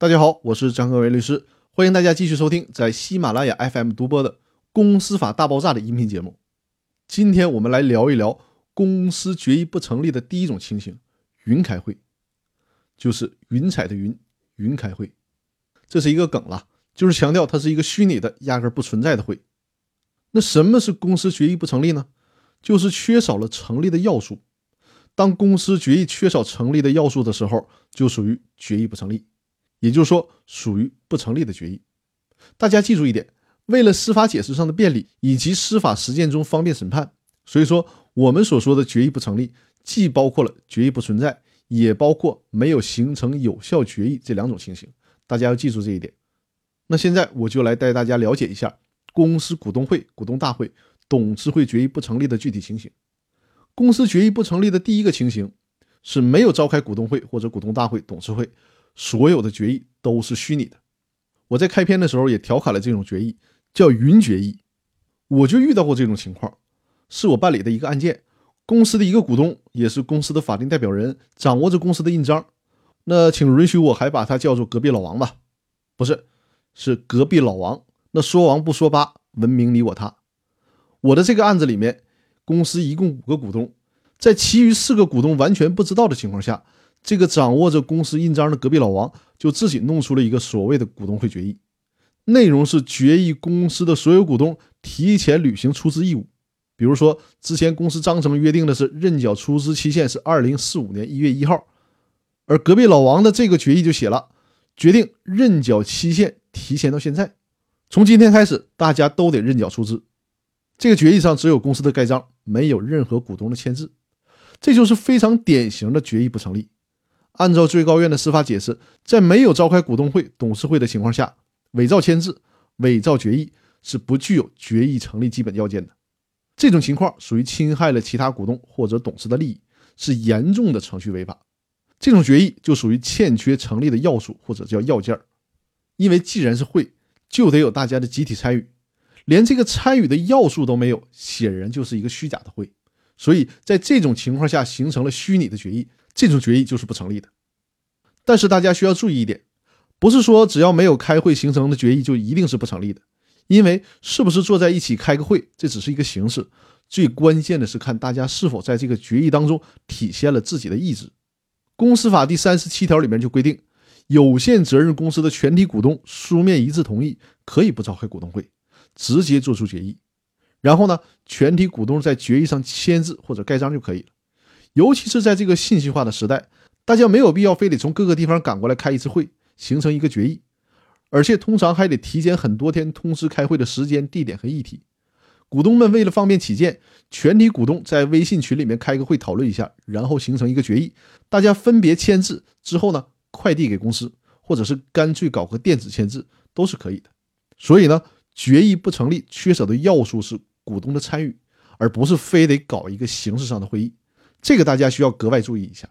大家好，我是张克伟律师，欢迎大家继续收听在喜马拉雅 FM 独播的《公司法大爆炸》的音频节目。今天我们来聊一聊公司决议不成立的第一种情形——云开会，就是云彩的云，云开会。这是一个梗了，就是强调它是一个虚拟的、压根不存在的会。那什么是公司决议不成立呢？就是缺少了成立的要素。当公司决议缺少成立的要素的时候，就属于决议不成立。也就是说，属于不成立的决议。大家记住一点：为了司法解释上的便利以及司法实践中方便审判，所以说我们所说的决议不成立，既包括了决议不存在，也包括没有形成有效决议这两种情形。大家要记住这一点。那现在我就来带大家了解一下公司股东会、股东大会、董事会决议不成立的具体情形。公司决议不成立的第一个情形是没有召开股东会或者股东大会、董事会。所有的决议都是虚拟的。我在开篇的时候也调侃了这种决议，叫云决议。我就遇到过这种情况，是我办理的一个案件，公司的一个股东也是公司的法定代表人，掌握着公司的印章。那请允许我还把他叫做隔壁老王吧，不是，是隔壁老王。那说王不说八，文明你我他。我的这个案子里面，公司一共五个股东，在其余四个股东完全不知道的情况下。这个掌握着公司印章的隔壁老王就自己弄出了一个所谓的股东会决议，内容是决议公司的所有股东提前履行出资义务。比如说，之前公司章程约定的是认缴出资期限是二零四五年一月一号，而隔壁老王的这个决议就写了，决定认缴期限提前到现在，从今天开始大家都得认缴出资。这个决议上只有公司的盖章，没有任何股东的签字，这就是非常典型的决议不成立。按照最高院的司法解释，在没有召开股东会、董事会的情况下，伪造签字、伪造决议是不具有决议成立基本要件的。这种情况属于侵害了其他股东或者董事的利益，是严重的程序违法。这种决议就属于欠缺成立的要素或者叫要件儿。因为既然是会，就得有大家的集体参与，连这个参与的要素都没有，显然就是一个虚假的会。所以在这种情况下，形成了虚拟的决议。这种决议就是不成立的，但是大家需要注意一点，不是说只要没有开会形成的决议就一定是不成立的，因为是不是坐在一起开个会，这只是一个形式，最关键的是看大家是否在这个决议当中体现了自己的意志。公司法第三十七条里面就规定，有限责任公司的全体股东书面一致同意，可以不召开股东会，直接做出决议，然后呢，全体股东在决议上签字或者盖章就可以了。尤其是在这个信息化的时代，大家没有必要非得从各个地方赶过来开一次会，形成一个决议，而且通常还得提前很多天通知开会的时间、地点和议题。股东们为了方便起见，全体股东在微信群里面开个会讨论一下，然后形成一个决议，大家分别签字之后呢，快递给公司，或者是干脆搞个电子签字都是可以的。所以呢，决议不成立，缺少的要素是股东的参与，而不是非得搞一个形式上的会议。这个大家需要格外注意一下。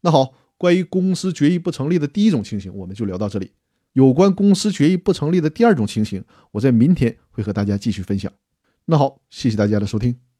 那好，关于公司决议不成立的第一种情形，我们就聊到这里。有关公司决议不成立的第二种情形，我在明天会和大家继续分享。那好，谢谢大家的收听。